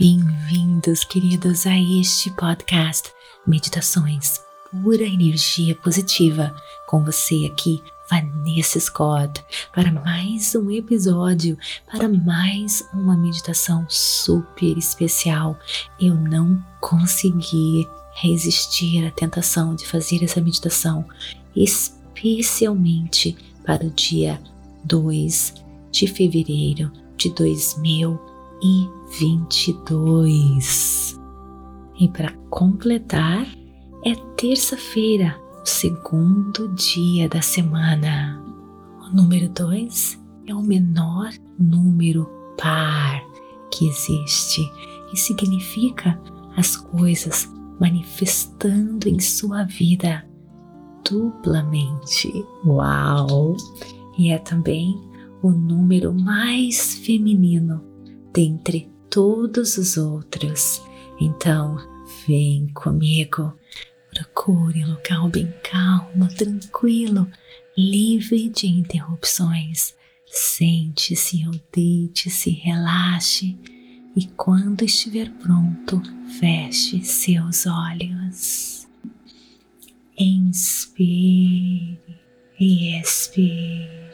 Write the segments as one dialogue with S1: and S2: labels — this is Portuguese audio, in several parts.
S1: Bem-vindos, queridos, a este podcast Meditações Pura Energia Positiva. Com você aqui, Vanessa Scott, para mais um episódio, para mais uma meditação super especial. Eu não consegui resistir à tentação de fazer essa meditação, especialmente para o dia 2 de fevereiro de 2022. E para completar, é terça-feira, o segundo dia da semana. O número 2 é o menor número par que existe e significa as coisas manifestando em sua vida duplamente. Uau! E é também o número mais feminino dentre todos os outros. Então, vem comigo. Procure um local bem calmo, tranquilo, livre de interrupções. Sente-se ou deite-se, relaxe e quando estiver pronto, feche seus olhos. Inspire e expire.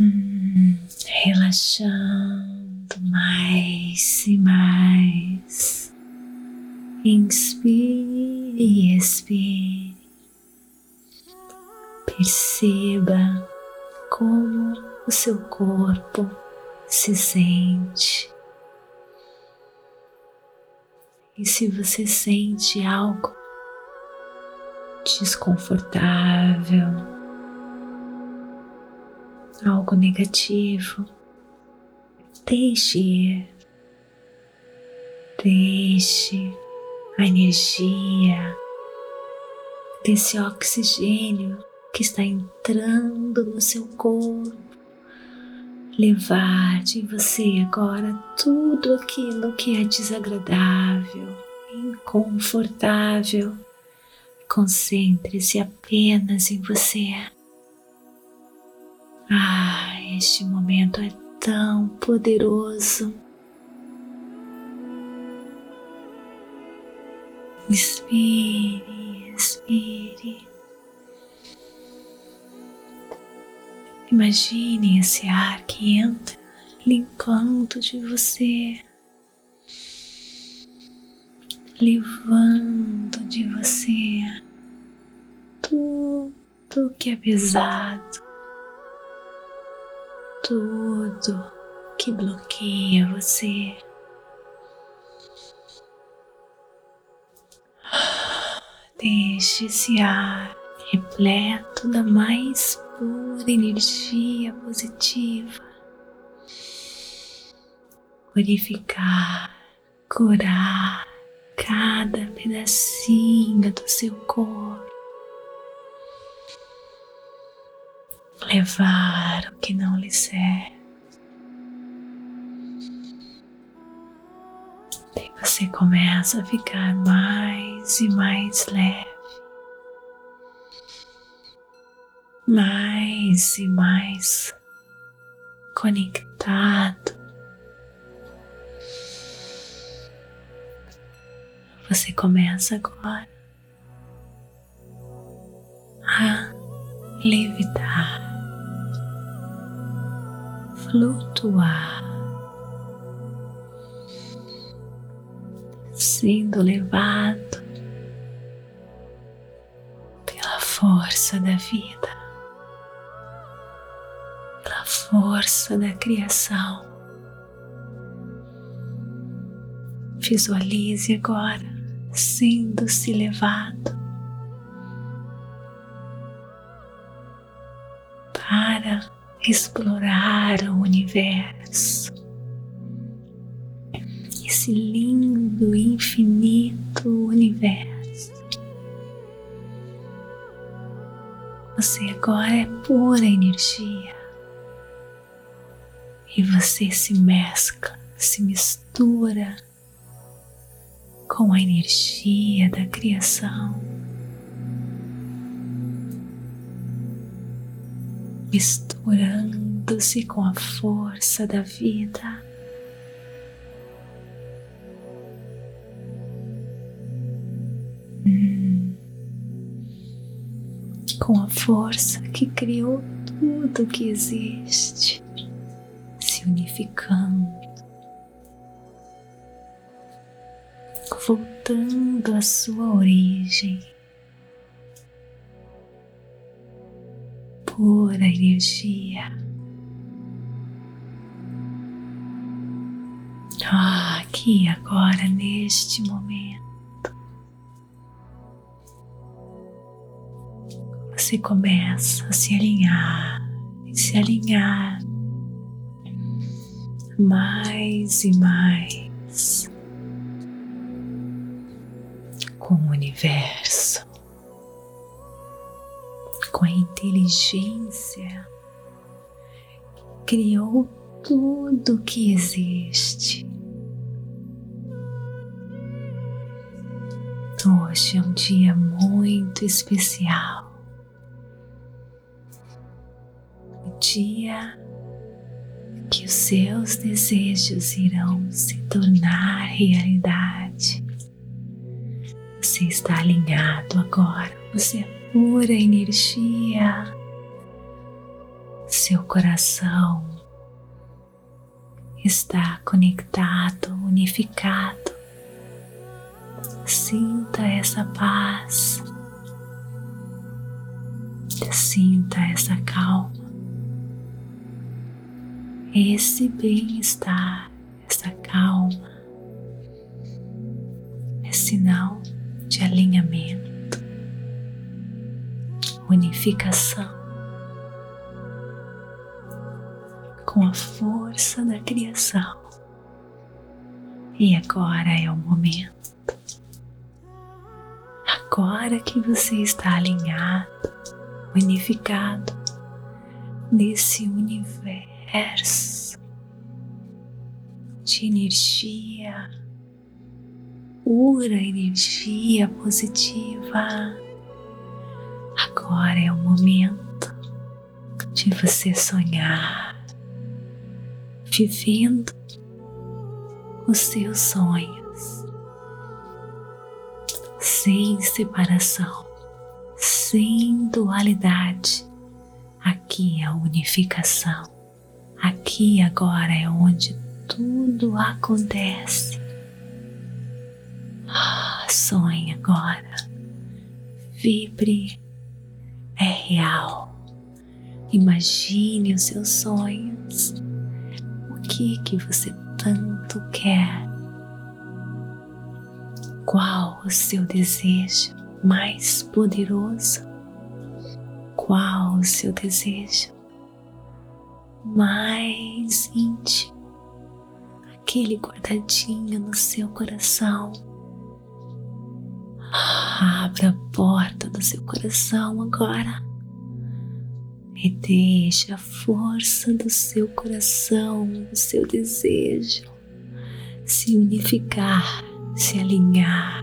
S1: Hum, relaxando mais e mais. Inspire e expire. Perceba como o seu corpo se sente. E se você sente algo desconfortável, algo negativo, deixe ir. Deixe a energia desse oxigênio que está entrando no seu corpo levar de você agora tudo aquilo que é desagradável, inconfortável. Concentre-se apenas em você. Ah, este momento é tão poderoso. Inspire, expire. Imagine esse ar que entra limpando de você, levando de você tudo que é pesado, tudo que bloqueia você. Deixe esse ar repleto da mais pura energia positiva purificar, curar cada pedacinho do seu corpo, levar o que não lhe serve. E você começa a ficar mais e mais leve. mais e mais conectado. Você começa agora a levitar, flutuar, sendo levado pela força da vida força da criação. Visualize agora sendo-se levado para explorar o universo, esse lindo, infinito universo. Você agora é pura energia e você se mescla, se mistura com a energia da criação. Misturando-se com a força da vida. Hum. Com a força que criou tudo que existe, se unificando, voltando à sua origem. Pura energia. Ah, aqui agora, neste momento, você começa a se alinhar e se alinhar mais e mais com o universo inteligência, criou tudo que existe. Hoje é um dia muito especial. O dia que os seus desejos irão se tornar realidade. Você está alinhado agora, você pura energia, seu coração está conectado, unificado. Sinta essa paz, sinta essa calma, esse bem-estar, essa calma é sinal de alinhamento unificação com a força da criação. E agora é o momento. Agora que você está alinhado, unificado nesse universo de energia, pura energia positiva Agora é o momento de você sonhar, vivendo os seus sonhos, sem separação, sem dualidade. Aqui é a unificação. Aqui agora é onde tudo acontece. Ah, sonhe agora, vibre é real. Imagine os seus sonhos. O que que você tanto quer? Qual o seu desejo mais poderoso? Qual o seu desejo mais íntimo? Aquele guardadinho no seu coração Abra a porta do seu coração agora e deixe a força do seu coração, o seu desejo se unificar, se alinhar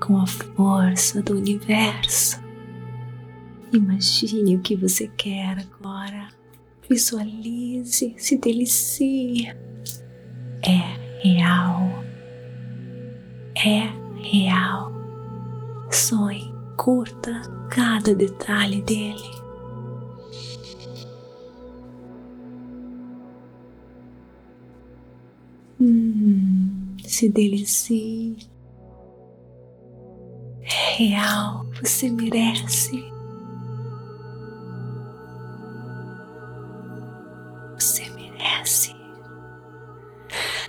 S1: com a força do universo. Imagine o que você quer agora. Visualize, se delicie. É real. É real. Sonhe, curta cada detalhe dele. Hum, se delicie. É real, você merece. Você merece.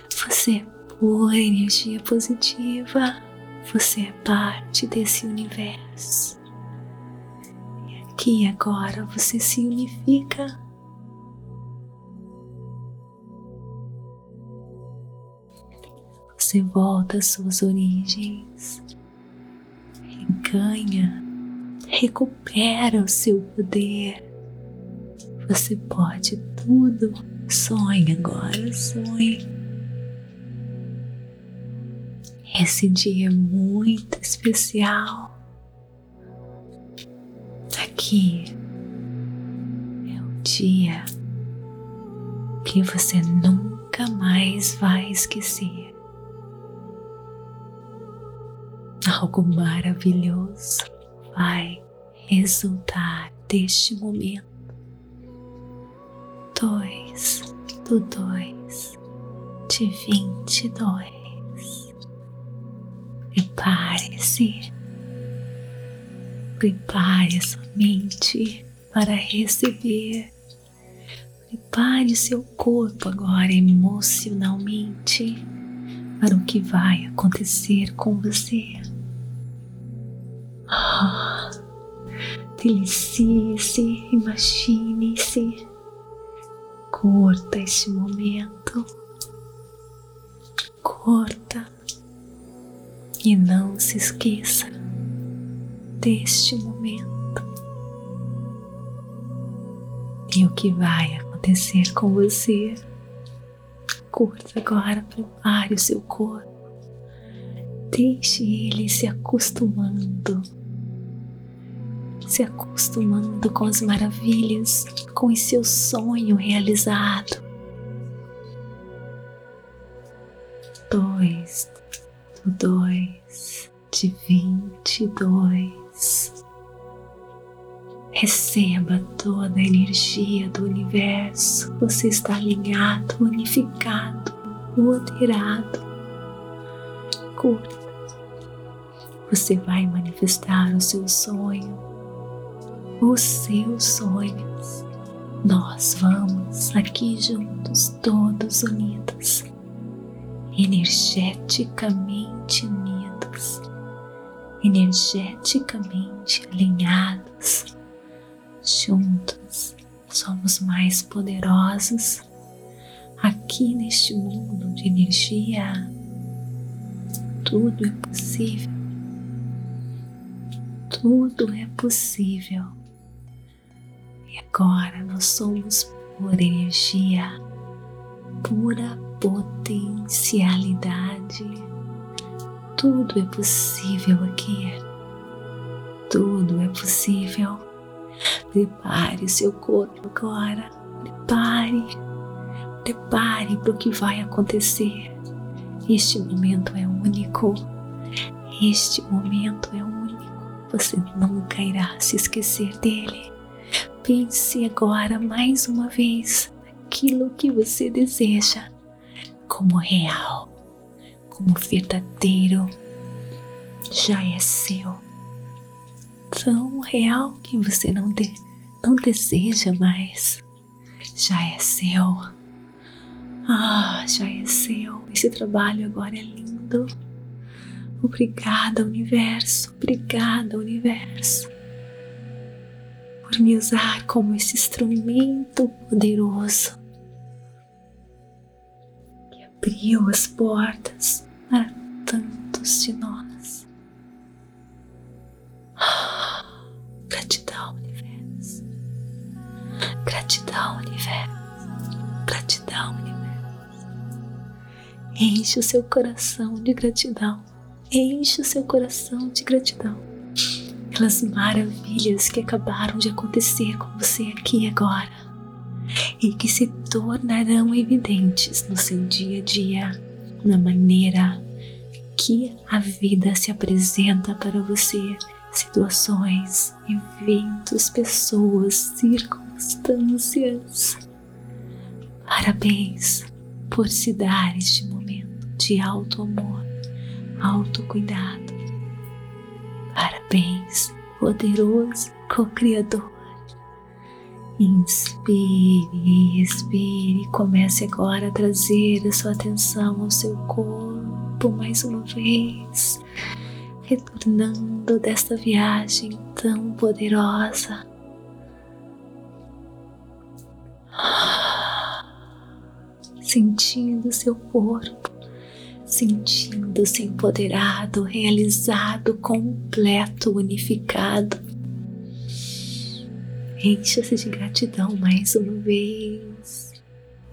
S1: Você é pura energia positiva. Você é parte desse universo. E aqui agora você se unifica. Você volta às suas origens, ganha, recupera o seu poder. Você pode tudo. Sonhe agora, sonhe. Esse dia é muito especial. Aqui é dia que você nunca mais vai esquecer. Algo maravilhoso vai resultar deste momento. Dois do dois de vinte e dois. Prepare-se, prepare a sua mente para receber. Prepare seu corpo agora emocionalmente para o que vai acontecer com você. Oh, Delicie-se, imagine-se, curta este momento, curta e não se esqueça deste momento e o que vai acontecer com você. Curta agora, prepare o seu corpo, deixe ele se acostumando se acostumando com as maravilhas, com o seu sonho realizado. Dois de vinte e dois. Receba toda a energia do universo. Você está alinhado, unificado, moderado. Curta. Você vai manifestar o seu sonho os seus sonhos. Nós vamos aqui juntos, todos unidos, energeticamente unidos, energeticamente alinhados, juntos. Somos mais poderosos aqui neste mundo de energia. Tudo é possível. Tudo é possível agora nós somos pura energia, pura potencialidade. Tudo é possível aqui. Tudo é possível. Prepare seu corpo agora. Prepare. Prepare para o que vai acontecer. Este momento é único. Este momento é único. Você nunca irá se esquecer dele. Pense agora mais uma vez aquilo que você deseja como real, como verdadeiro, já é seu. Tão real que você não, de, não deseja mais, já é seu. Ah, já é seu. Esse trabalho agora é lindo. Obrigada, universo. Obrigada, universo por me usar como esse instrumento poderoso abriu as portas para tantos de nós. Gratidão, universo. Gratidão, universo. Gratidão, universo. Enche o seu coração de gratidão. Enche o seu coração de gratidão pelas maravilhas que acabaram de acontecer com você aqui agora e que se tornarão evidentes no seu dia a dia, na maneira que a vida se apresenta para você, situações, eventos, pessoas, circunstâncias. Parabéns por se dar este momento de alto amor, alto cuidado Parabéns, poderoso co-criador. Inspire, expire. Comece agora a trazer a sua atenção ao seu corpo mais uma vez, retornando desta viagem tão poderosa. Sentindo seu corpo sentindo-se empoderado, realizado, completo, unificado. Encha-se de gratidão mais uma vez.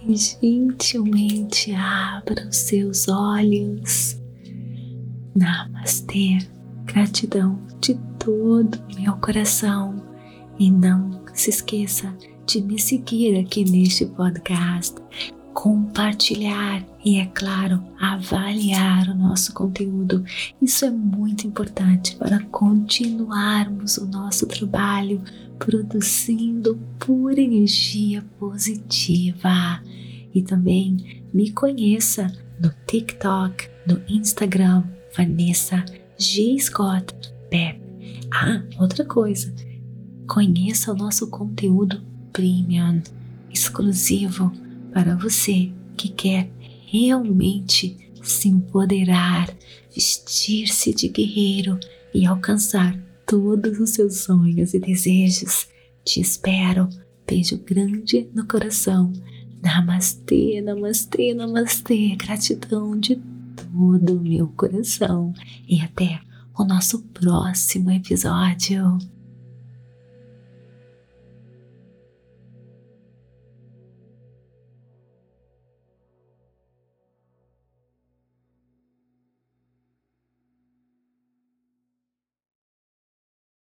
S1: E gentilmente abra os seus olhos. Namastê, gratidão de todo meu coração. E não se esqueça de me seguir aqui neste podcast, compartilhar e, é claro, avaliar o nosso conteúdo. Isso é muito importante para continuarmos o nosso trabalho produzindo pura energia positiva. E também me conheça no TikTok, no Instagram, Vanessa G. Scott Pep. Ah, outra coisa, conheça o nosso conteúdo premium, exclusivo para você que quer realmente se empoderar, vestir-se de guerreiro e alcançar todos os seus sonhos e desejos. Te espero. Beijo grande no coração. Namastê, namastê, namastê. Gratidão de todo o meu coração. E até o nosso próximo episódio.